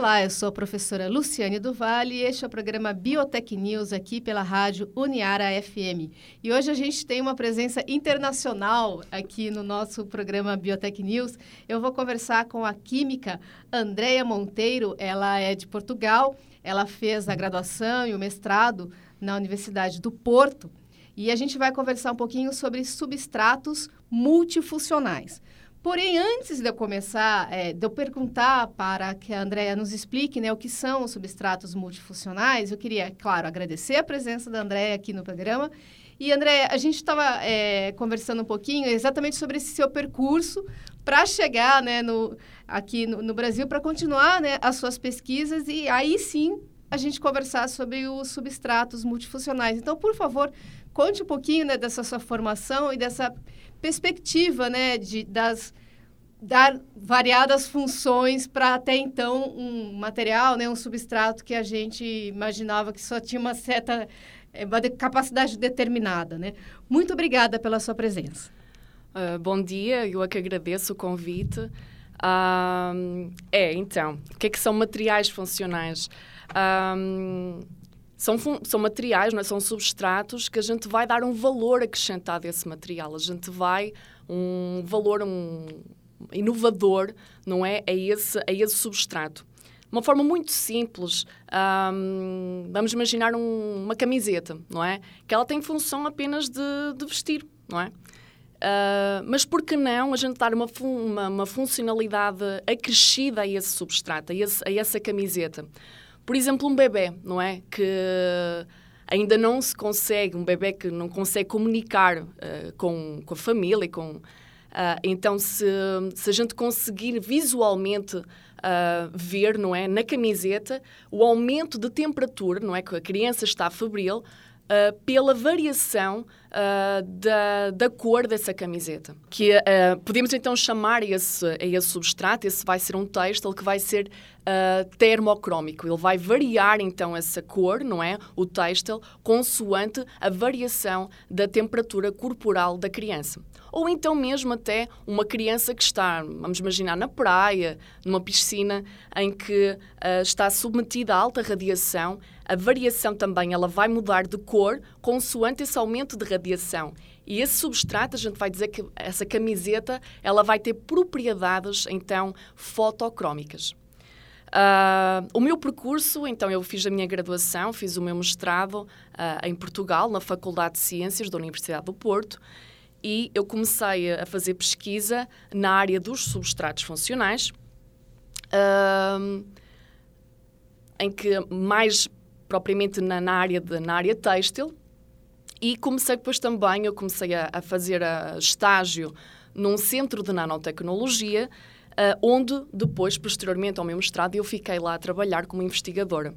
Olá, eu sou a professora Luciane Duval e este é o programa Biotech News aqui pela rádio Uniara FM. E hoje a gente tem uma presença internacional aqui no nosso programa Biotech News. Eu vou conversar com a química Andréia Monteiro, ela é de Portugal, ela fez a graduação e o mestrado na Universidade do Porto. E a gente vai conversar um pouquinho sobre substratos multifuncionais. Porém, antes de eu começar, é, de eu perguntar para que a Andrea nos explique né, o que são os substratos multifuncionais, eu queria, claro, agradecer a presença da Andrea aqui no programa. E, André, a gente estava é, conversando um pouquinho exatamente sobre esse seu percurso para chegar né, no, aqui no, no Brasil, para continuar né, as suas pesquisas e aí sim a gente conversar sobre os substratos multifuncionais. Então, por favor, conte um pouquinho né, dessa sua formação e dessa perspectiva né, de, das dar variadas funções para até então um material, né, um substrato que a gente imaginava que só tinha uma certa eh, uma capacidade determinada. Né? Muito obrigada pela sua presença. Uh, bom dia, eu é que agradeço o convite. Uh, é, então, o que é que são materiais funcionais? Uh, são, são materiais, não é? são substratos que a gente vai dar um valor acrescentado a esse material. A gente vai um valor um inovador, não é, a esse, a esse substrato. Uma forma muito simples, vamos imaginar um, uma camiseta, não é? Que ela tem função apenas de, de vestir, não é? Uh, mas por que não a gente dar uma, uma, uma funcionalidade acrescida a esse substrato, a, esse, a essa camiseta? Por exemplo, um bebê, não é? Que ainda não se consegue, um bebê que não consegue comunicar uh, com, com a família, com, uh, então se, se a gente conseguir visualmente uh, ver, não é, na camiseta, o aumento de temperatura, não é, que a criança está febril, Uh, pela variação uh, da, da cor dessa camiseta. Que uh, podemos então chamar esse, esse substrato, esse vai ser um texto que vai ser termocrómico. Ele vai variar então essa cor, não é? O têxtil, consoante a variação da temperatura corporal da criança. Ou então mesmo até uma criança que está, vamos imaginar, na praia, numa piscina, em que uh, está submetida a alta radiação, a variação também ela vai mudar de cor consoante esse aumento de radiação. E esse substrato, a gente vai dizer que essa camiseta, ela vai ter propriedades, então, fotocrómicas. Uh, o meu percurso, então, eu fiz a minha graduação, fiz o meu mestrado uh, em Portugal, na Faculdade de Ciências da Universidade do Porto, e eu comecei a fazer pesquisa na área dos substratos funcionais, uh, em que mais propriamente na, na área de, na área têxtil, e comecei depois também, eu comecei a, a fazer a estágio num centro de nanotecnologia, uh, onde depois, posteriormente ao meu mestrado, eu fiquei lá a trabalhar como investigadora.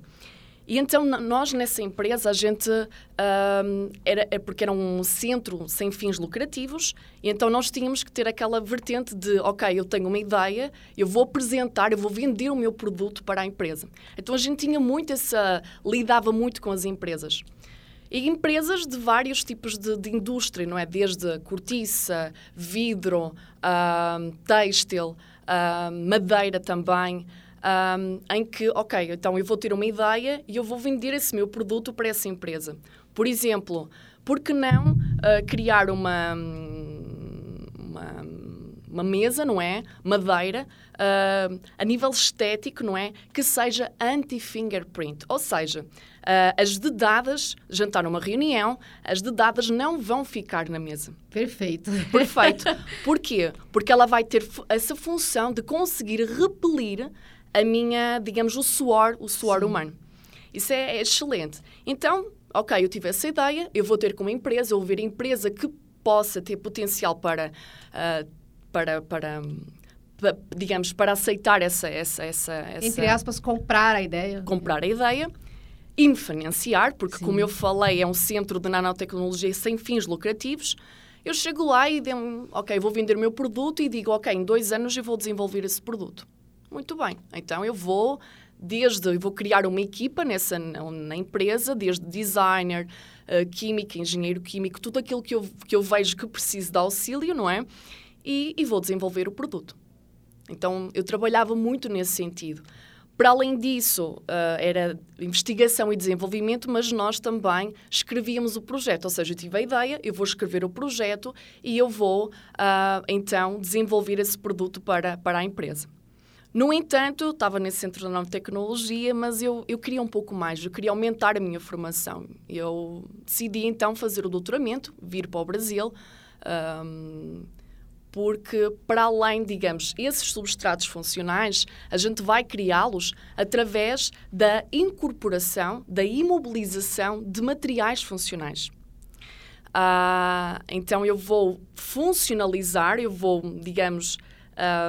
E então nós nessa empresa a gente uh, era é porque era um centro sem fins lucrativos e então nós tínhamos que ter aquela vertente de ok eu tenho uma ideia eu vou apresentar eu vou vender o meu produto para a empresa então a gente tinha muito essa lidava muito com as empresas e empresas de vários tipos de, de indústria não é desde cortiça vidro uh, têxtil uh, madeira também, um, em que, ok, então eu vou ter uma ideia e eu vou vender esse meu produto para essa empresa. Por exemplo, por que não uh, criar uma, uma, uma, mesa, não é? Madeira, uh, a nível estético, não é? Que seja anti-fingerprint. Ou seja, Uh, as dedadas, jantar numa reunião, as dedadas não vão ficar na mesa. Perfeito. Perfeito. Porquê? Porque ela vai ter essa função de conseguir repelir a minha, digamos, o suor, o suor Sim. humano. Isso é, é, excelente. Então, ok, eu tive essa ideia, eu vou ter com uma empresa, ou ver a empresa que possa ter potencial para, uh, para, para digamos, para aceitar essa, essa, essa, essa... Entre aspas, comprar a ideia. Comprar a ideia e me financiar, porque, Sim. como eu falei, é um centro de nanotecnologia sem fins lucrativos. Eu chego lá e digo, ok, vou vender o meu produto e digo, ok, em dois anos eu vou desenvolver esse produto. Muito bem, então eu vou desde eu vou criar uma equipa nessa na empresa, desde designer, uh, química, engenheiro químico, tudo aquilo que eu, que eu vejo que preciso de auxílio, não é? E, e vou desenvolver o produto. Então eu trabalhava muito nesse sentido. Para além disso, uh, era investigação e desenvolvimento, mas nós também escrevíamos o projeto. Ou seja, eu tive a ideia, eu vou escrever o projeto e eu vou, uh, então, desenvolver esse produto para, para a empresa. No entanto, estava nesse centro de nova tecnologia, mas eu, eu queria um pouco mais, eu queria aumentar a minha formação. Eu decidi então fazer o doutoramento, vir para o Brasil. Ah, porque, para além, digamos, esses substratos funcionais, a gente vai criá-los através da incorporação, da imobilização de materiais funcionais. Ah, então, eu vou funcionalizar, eu vou, digamos,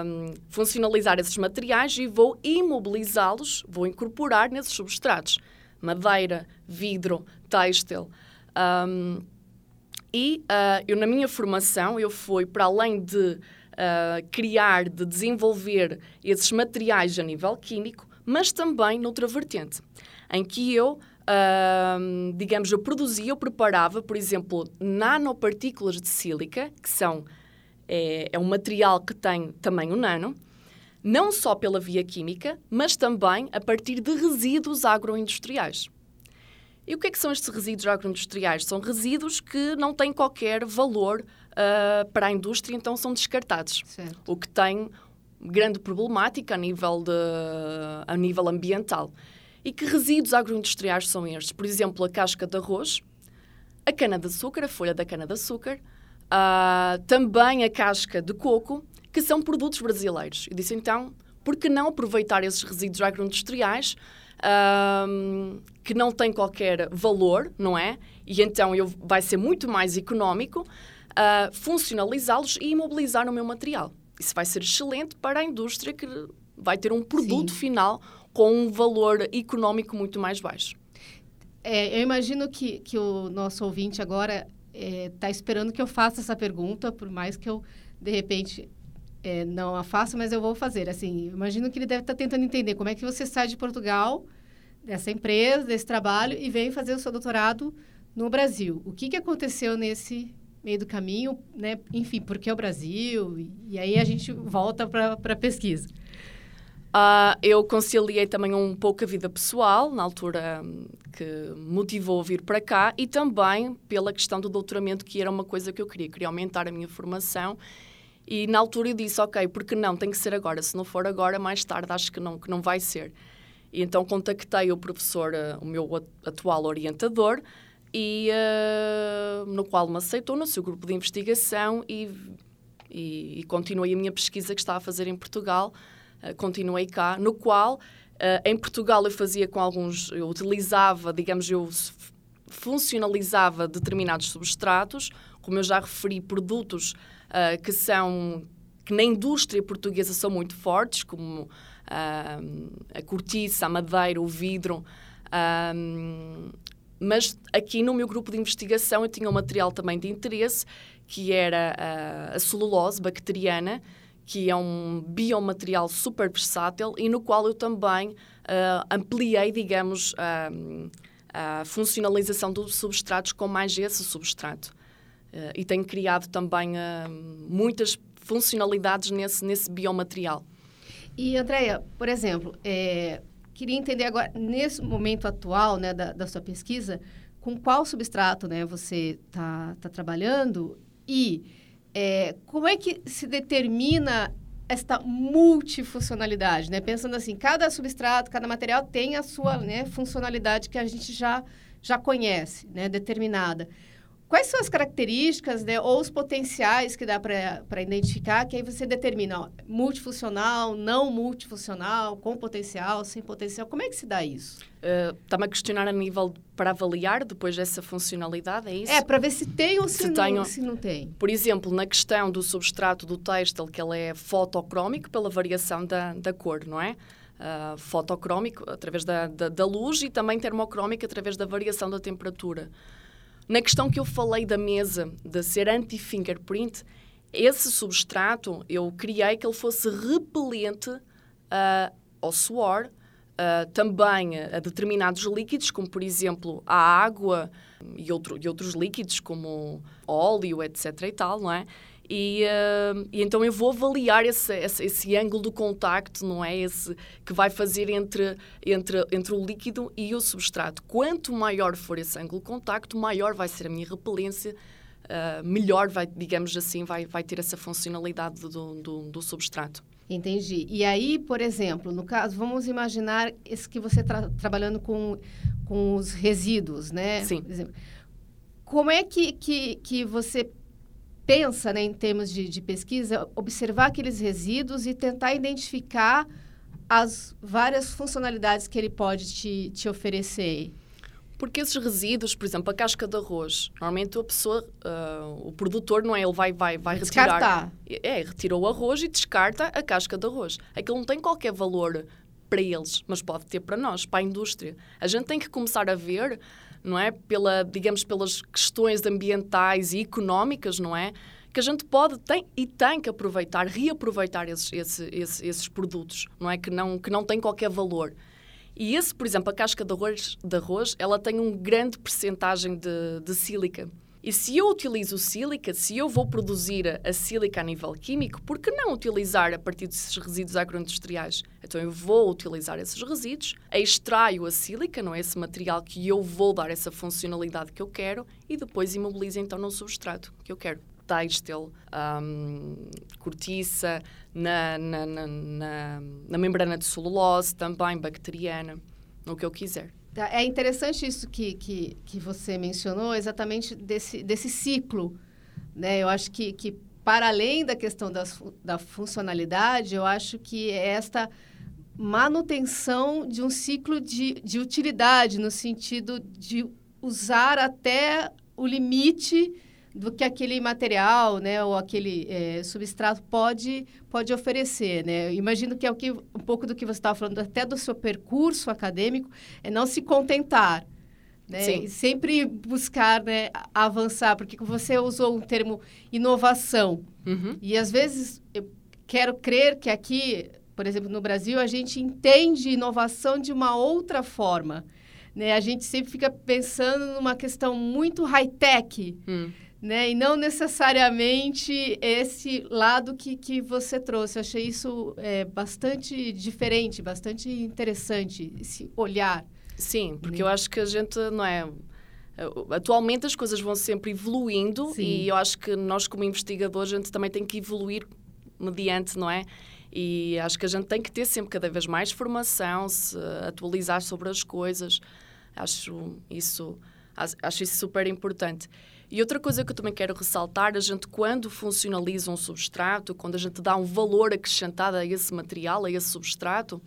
um, funcionalizar esses materiais e vou imobilizá-los, vou incorporar nesses substratos. Madeira, vidro, têxtil. Um, e uh, eu, na minha formação, eu fui para além de uh, criar, de desenvolver esses materiais a nível químico, mas também noutra vertente, em que eu, uh, digamos, eu produzia, eu preparava, por exemplo, nanopartículas de sílica, que são, é, é um material que tem tamanho nano, não só pela via química, mas também a partir de resíduos agroindustriais. E o que é que são estes resíduos agroindustriais? São resíduos que não têm qualquer valor uh, para a indústria, então são descartados. Certo. O que tem grande problemática a nível, de, a nível ambiental. E que resíduos agroindustriais são estes? Por exemplo, a casca de arroz, a cana-de-açúcar, a folha da cana-de-açúcar, uh, também a casca de coco, que são produtos brasileiros. Eu disse então, por que não aproveitar esses resíduos agroindustriais um, que não tem qualquer valor, não é? E então eu, vai ser muito mais económico uh, funcionalizá-los e imobilizar o meu material. Isso vai ser excelente para a indústria que vai ter um produto Sim. final com um valor económico muito mais baixo. É, eu imagino que, que o nosso ouvinte agora está é, esperando que eu faça essa pergunta, por mais que eu, de repente, é, não a faça, mas eu vou fazer. Assim, imagino que ele deve estar tá tentando entender como é que você sai de Portugal dessa empresa, desse trabalho, e veio fazer o seu doutorado no Brasil. O que, que aconteceu nesse meio do caminho, né? Enfim, por que o Brasil? E, aí a gente volta para a pesquisa. Uh, eu conciliei também um pouco a vida pessoal, na altura hum, que motivou vir para cá, e também pela questão do doutoramento, que era uma coisa que eu queria. Queria aumentar a minha formação. E na altura eu disse, ok, porque não, tem que ser agora. Se não for agora, mais tarde acho que não, que não vai ser. E então contactei o professor, eh, o meu atual orientador, e, uh, no qual me aceitou no seu grupo de investigação e, e, e, continuei a minha pesquisa que estava a fazer em Portugal. Uh, continuei cá, no qual, uh, em Portugal, eu fazia com alguns, eu utilizava, digamos, eu funcionalizava determinados substratos, como eu já referi, produtos que são que na indústria portuguesa são muito fortes, como a cortiça, a madeira, o vidro. Mas aqui no meu grupo de investigação eu tinha um material também de interesse, que era a, a celulose bacteriana, que é um biomaterial super versátil e no qual eu também uh, ampliei, digamos, uh, a funcionalização dos substratos com mais esse substrato. Uh, e tenho criado também muitas funcionalidades nesse, nesse biomaterial. E, Andréia, por exemplo, é, queria entender agora, nesse momento atual né, da, da sua pesquisa, com qual substrato né, você está tá trabalhando e é, como é que se determina esta multifuncionalidade, né? Pensando assim, cada substrato, cada material tem a sua né, funcionalidade que a gente já, já conhece, né, determinada. Quais são as características né, ou os potenciais que dá para identificar, que aí você determina ó, multifuncional, não multifuncional, com potencial, sem potencial? Como é que se dá isso? Uh, Está-me a questionar a nível para avaliar depois dessa funcionalidade, é isso? É, para ver se tem ou se, se, não, tenho, se não tem. Por exemplo, na questão do substrato do têxtil, que ele é fotocrómico pela variação da, da cor, não é? Uh, fotocrómico através da, da, da luz e também termocrómico através da variação da temperatura. Na questão que eu falei da mesa, de ser anti-fingerprint, esse substrato eu criei que ele fosse repelente uh, ao suor, uh, também a determinados líquidos, como por exemplo a água e, outro, e outros líquidos como óleo, etc. e tal, não é? E, uh, e, então eu vou avaliar esse, esse, esse, ângulo do contacto, não é? Esse que vai fazer entre, entre, entre o líquido e o substrato. Quanto maior for esse ângulo de contacto, maior vai ser a minha repelência, uh, melhor vai, digamos assim, vai, vai ter essa funcionalidade do, do, do substrato. Entendi. E aí, por exemplo, no caso, vamos imaginar esse que você está trabalhando com, com os resíduos, né? Sim. Como é que, que, que você pensa né, em termos de, de pesquisa, observar aqueles resíduos e tentar identificar as várias funcionalidades que ele pode te, te oferecer? Porque esses resíduos, por exemplo, a casca de arroz, normalmente a pessoa, uh, o produtor, não é? Ele vai, vai, vai retirar. Descartar. É, retira o arroz e descarta a casca de arroz. Aquilo não tem qualquer valor para eles, mas pode ter para nós, para a indústria. A gente tem que começar a ver não é? Pela, digamos, pelas questões ambientais e económicas, não é? Que a gente pode tem, e tem que aproveitar, reaproveitar esses, esses, esses, esses produtos, não é? Que não, que não têm qualquer valor. E esse, por exemplo, a casca de arroz, de arroz ela tem um grande percentagem de, de sílica. E se eu utilizo sílica, se eu vou produzir a sílica a nível químico, por que não utilizar a partir desses resíduos agroindustriais? Então eu vou utilizar esses resíduos, extraio a sílica, não é esse material que eu vou dar essa funcionalidade que eu quero e depois imobilizo então no substrato que eu quero. Têxtil, um, cortiça, na, na, na, na membrana de celulose também, bacteriana, no que eu quiser. Tá, é interessante isso que, que, que você mencionou, exatamente desse, desse ciclo. Né? Eu acho que, que, para além da questão das, da funcionalidade, eu acho que é esta manutenção de um ciclo de, de utilidade, no sentido de usar até o limite do que aquele material, né, ou aquele é, substrato pode pode oferecer, né? Eu imagino que é o que um pouco do que você estava falando até do seu percurso acadêmico é não se contentar, né? Sim. E sempre buscar, né, avançar, porque você usou um termo inovação uhum. e às vezes eu quero crer que aqui, por exemplo, no Brasil a gente entende inovação de uma outra forma. Né? A gente sempre fica pensando numa questão muito high-tech, hum né? E não necessariamente esse lado que, que você trouxe. Eu achei isso é, bastante diferente, bastante interessante, esse olhar. Sim, porque eu acho que a gente, não é... Atualmente as coisas vão sempre evoluindo Sim. e eu acho que nós como investigadores a gente também tem que evoluir mediante, não é? E acho que a gente tem que ter sempre cada vez mais formação, se atualizar sobre as coisas. Acho isso, acho isso super importante. E outra coisa que eu também quero ressaltar, a gente quando funcionaliza um substrato, quando a gente dá um valor acrescentado a esse material, a esse substrato,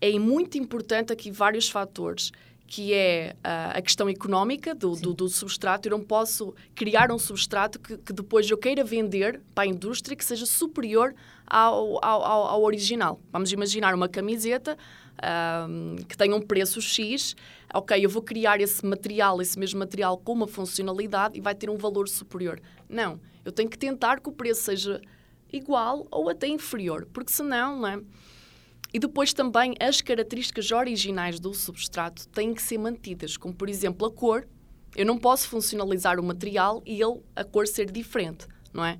é muito importante aqui vários fatores, que é uh, a questão económica do, do, do, substrato. Eu não posso criar um substrato que, que, depois eu queira vender para a indústria que seja superior ao, ao, ao original. Vamos imaginar uma camiseta um, que tenha um preço X, ok, eu vou criar esse material, esse mesmo material com uma funcionalidade e vai ter um valor superior. Não, eu tenho que tentar que o preço seja igual ou até inferior, porque senão, não é? E depois também as características originais do substrato têm que ser mantidas, como por exemplo a cor. Eu não posso funcionalizar o material e ele, a cor ser diferente, não é?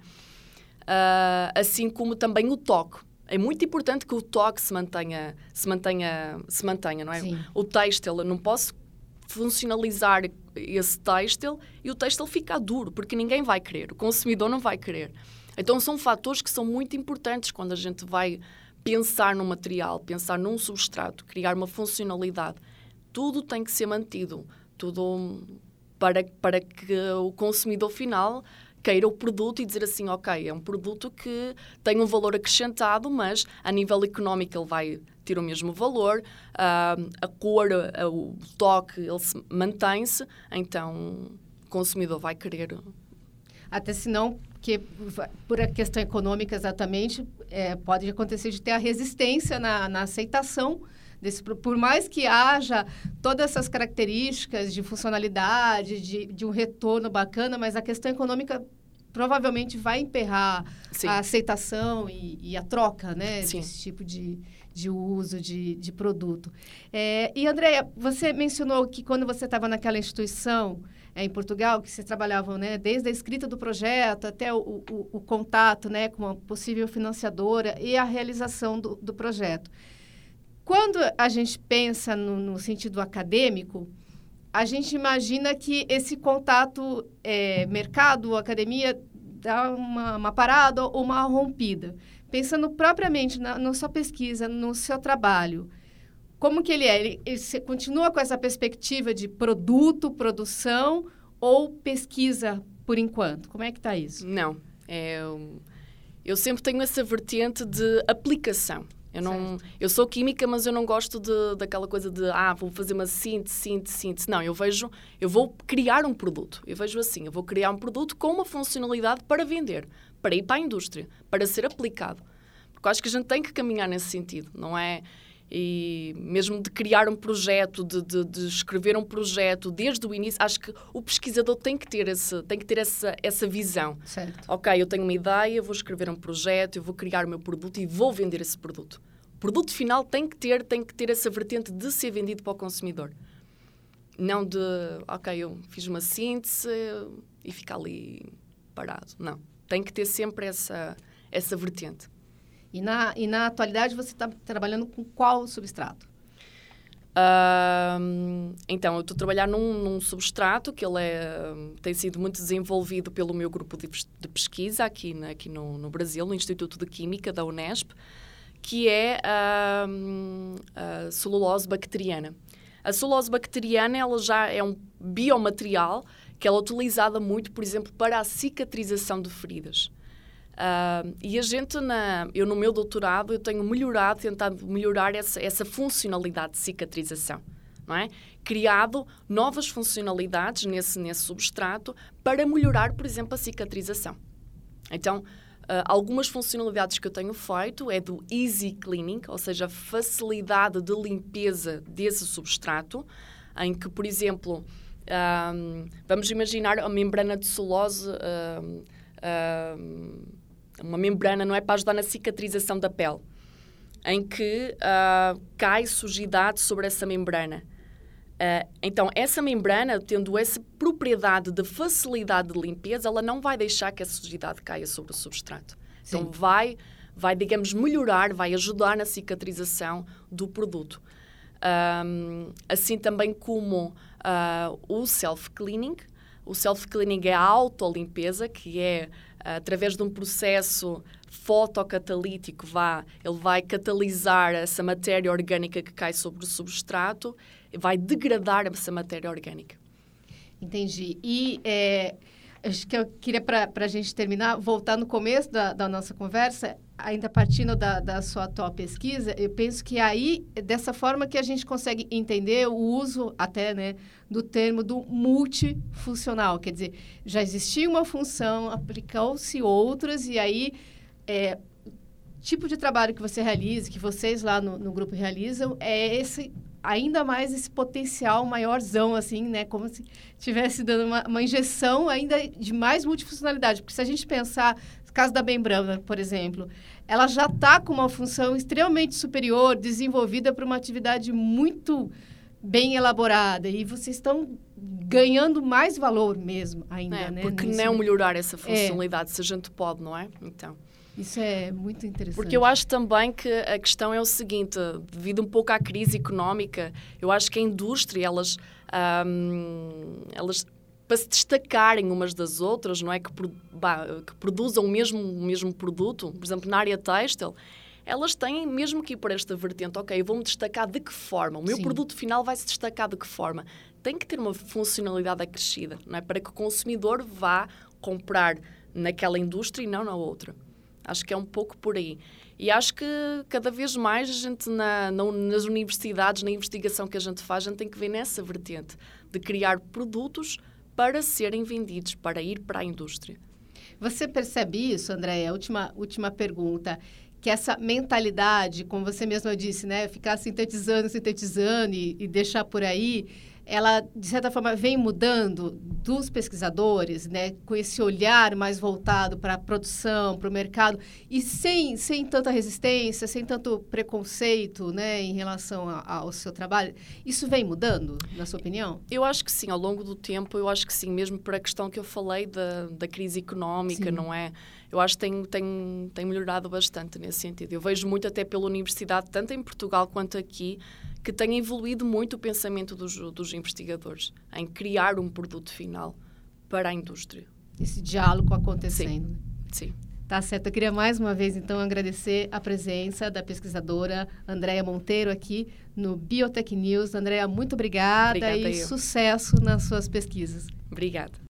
Uh, assim como também o toque é muito importante que o toque se mantenha, se mantenha, se mantenha, não é? Sim. O têxtil, eu não posso funcionalizar esse têxtil e o têxtil ficar duro, porque ninguém vai querer, o consumidor não vai querer. Então são fatores que são muito importantes quando a gente vai pensar no material, pensar num substrato, criar uma funcionalidade. Tudo tem que ser mantido, tudo para, para que o consumidor final queira o produto e dizer assim, ok, é um produto que tem um valor acrescentado, mas a nível económico ele vai ter o mesmo valor, uh, a cor, uh, o toque, ele mantém-se, então o consumidor vai querer. Até se não, que por a questão econômica exatamente, é, pode acontecer de ter a resistência na, na aceitação Desse, por mais que haja todas essas características de funcionalidade, de, de um retorno bacana, mas a questão econômica provavelmente vai emperrar Sim. a aceitação e, e, a troca né, Sim. desse tipo de, de uso de, de produto. É, e, Andréia, você mencionou que quando você estava naquela instituição é, em Portugal, que vocês trabalhavam né, desde a escrita do projeto até o, o, o contato né, com a possível financiadora e a realização do, do projeto. Quando a gente pensa no, no, sentido acadêmico, a gente imagina que esse contato é, mercado, academia, dá uma, uma parada ou uma rompida. Pensando propriamente na, na sua pesquisa, no seu trabalho, como que ele é? Ele, ele continua com essa perspectiva de produto, produção ou pesquisa por enquanto? Como é que está isso? Não. É, eu sempre tenho essa vertente de aplicação. Eu, não, eu sou química, mas eu não gosto de, daquela coisa de ah, vou fazer uma síntese, síntese, síntese. Não, eu vejo, eu vou criar um produto. Eu vejo assim, eu vou criar um produto com uma funcionalidade para vender, para ir para a indústria, para ser aplicado. Porque eu acho que a gente tem que caminhar nesse sentido, não é? E mesmo de criar um projeto, de, de, de, escrever um projeto desde o início, acho que o pesquisador tem que ter, esse, tem que ter essa, essa visão. Certo. Ok, eu tenho uma ideia, vou escrever um projeto, eu vou criar o meu produto e vou vender esse produto. O produto final tem que ter, tem que ter essa vertente de ser vendido para o consumidor. Não de, ok, eu fiz uma síntese e fica ali parado. Não. Tem que ter sempre essa, essa vertente. E na, e na atualidade você está trabalhando com qual substrato? Uh, então, eu estou a trabalhar num, num, substrato que ele é, tem sido muito desenvolvido pelo meu grupo de, de pesquisa aqui, na, aqui no, no, Brasil, no Instituto de Química da Unesp, que é a, a celulose bacteriana. A celulose bacteriana ela já é um biomaterial que ela é utilizada muito, por exemplo, para a cicatrização de feridas. Uh, e a gente, na, eu no meu doutorado, eu tenho melhorado, tentado melhorar essa, essa funcionalidade de cicatrização. Não é? Criado novas funcionalidades nesse, nesse substrato para melhorar, por exemplo, a cicatrização. Então, Uh, algumas funcionalidades que eu tenho feito é do easy cleaning, ou seja, facilidade de limpeza desse substrato, em que, por exemplo, um, vamos imaginar a membrana de celulose. Um, um, uma membrana, não é para ajudar na cicatrização da pele, em que uh, cai sujidade sobre essa membrana. Uh, então, essa membrana, tendo essa propriedade de facilidade de limpeza, ela não vai deixar que a sujidade caia sobre o substrato. Então, Sim. Então, vai, vai, digamos, melhorar, vai ajudar na cicatrização do produto. Um, assim também como uh, o self-cleaning. O self-cleaning é a autolimpeza, que é através de um processo fotocatalítico, vá, ele vai catalisar essa matéria orgânica que cai sobre o substrato, vai degradar essa matéria orgânica. Entendi. E é, acho que eu queria, para a gente terminar, voltar no começo da, da nossa conversa, ainda partindo da, da sua atual pesquisa, eu penso que aí, dessa forma que a gente consegue entender o uso até, né, do termo do multifuncional. Quer dizer, já existia uma função, aplicou-se outras, e aí, é, tipo de trabalho que você realiza, que vocês lá no, no grupo realizam, é esse ainda mais esse potencial maiorzão, assim, né? Como se estivesse dando uma, uma, injeção ainda de mais multifuncionalidade. Porque se a gente pensar, caso da membrana, por exemplo, ela já está com uma função extremamente superior, desenvolvida para uma atividade muito bem elaborada. E vocês estão ganhando mais valor mesmo ainda, é, né? Porque não melhorar essa funcionalidade, é. se a gente pode, não é? Então... Isso é muito interessante. Porque eu acho também que a questão é o seguinte, devido um pouco à crise económica, eu acho que a indústria, elas, elas para se destacarem umas das outras, não é? Que, bah, que produzam o mesmo, o mesmo produto, por exemplo, na área têxtil, elas têm mesmo que ir para esta vertente, ok, eu vou-me destacar de que forma? O meu Sim. produto final vai se destacar de que forma? Tem que ter uma funcionalidade acrescida, não é? Para que o consumidor vá comprar naquela indústria e não na outra. Acho que é um pouco por aí. E acho que cada vez mais a gente, na, na, nas universidades, na investigação que a gente faz, a gente tem que ver nessa vertente de criar produtos para serem vendidos, para ir para a indústria. Você percebe isso, Andréia? Última, última pergunta. Que essa mentalidade, como você mesma disse, né? Ficar sintetizando, sintetizando e, e deixar por aí, ela, de certa forma, vem mudando dos pesquisadores, né, com esse olhar mais voltado para a produção, para o mercado, e sem, sem tanta resistência, sem tanto preconceito né, em relação a, ao seu trabalho. Isso vem mudando, na sua opinião? Eu acho que sim, ao longo do tempo, eu acho que sim, mesmo para a questão que eu falei da, da crise económica, sim. não é? Eu acho que tem, tem, tem melhorado bastante nesse sentido. Eu vejo muito até pela universidade, tanto em Portugal quanto aqui, que tem evoluído muito o pensamento dos, dos investigadores em criar um produto final para a indústria. Esse diálogo acontecendo. Sim. Sim. Tá certo. Eu queria mais uma vez, então, agradecer a presença da pesquisadora Andréia Monteiro aqui no Biotech News. Andréia, muito obrigada, obrigada e eu. sucesso nas suas pesquisas. Obrigada.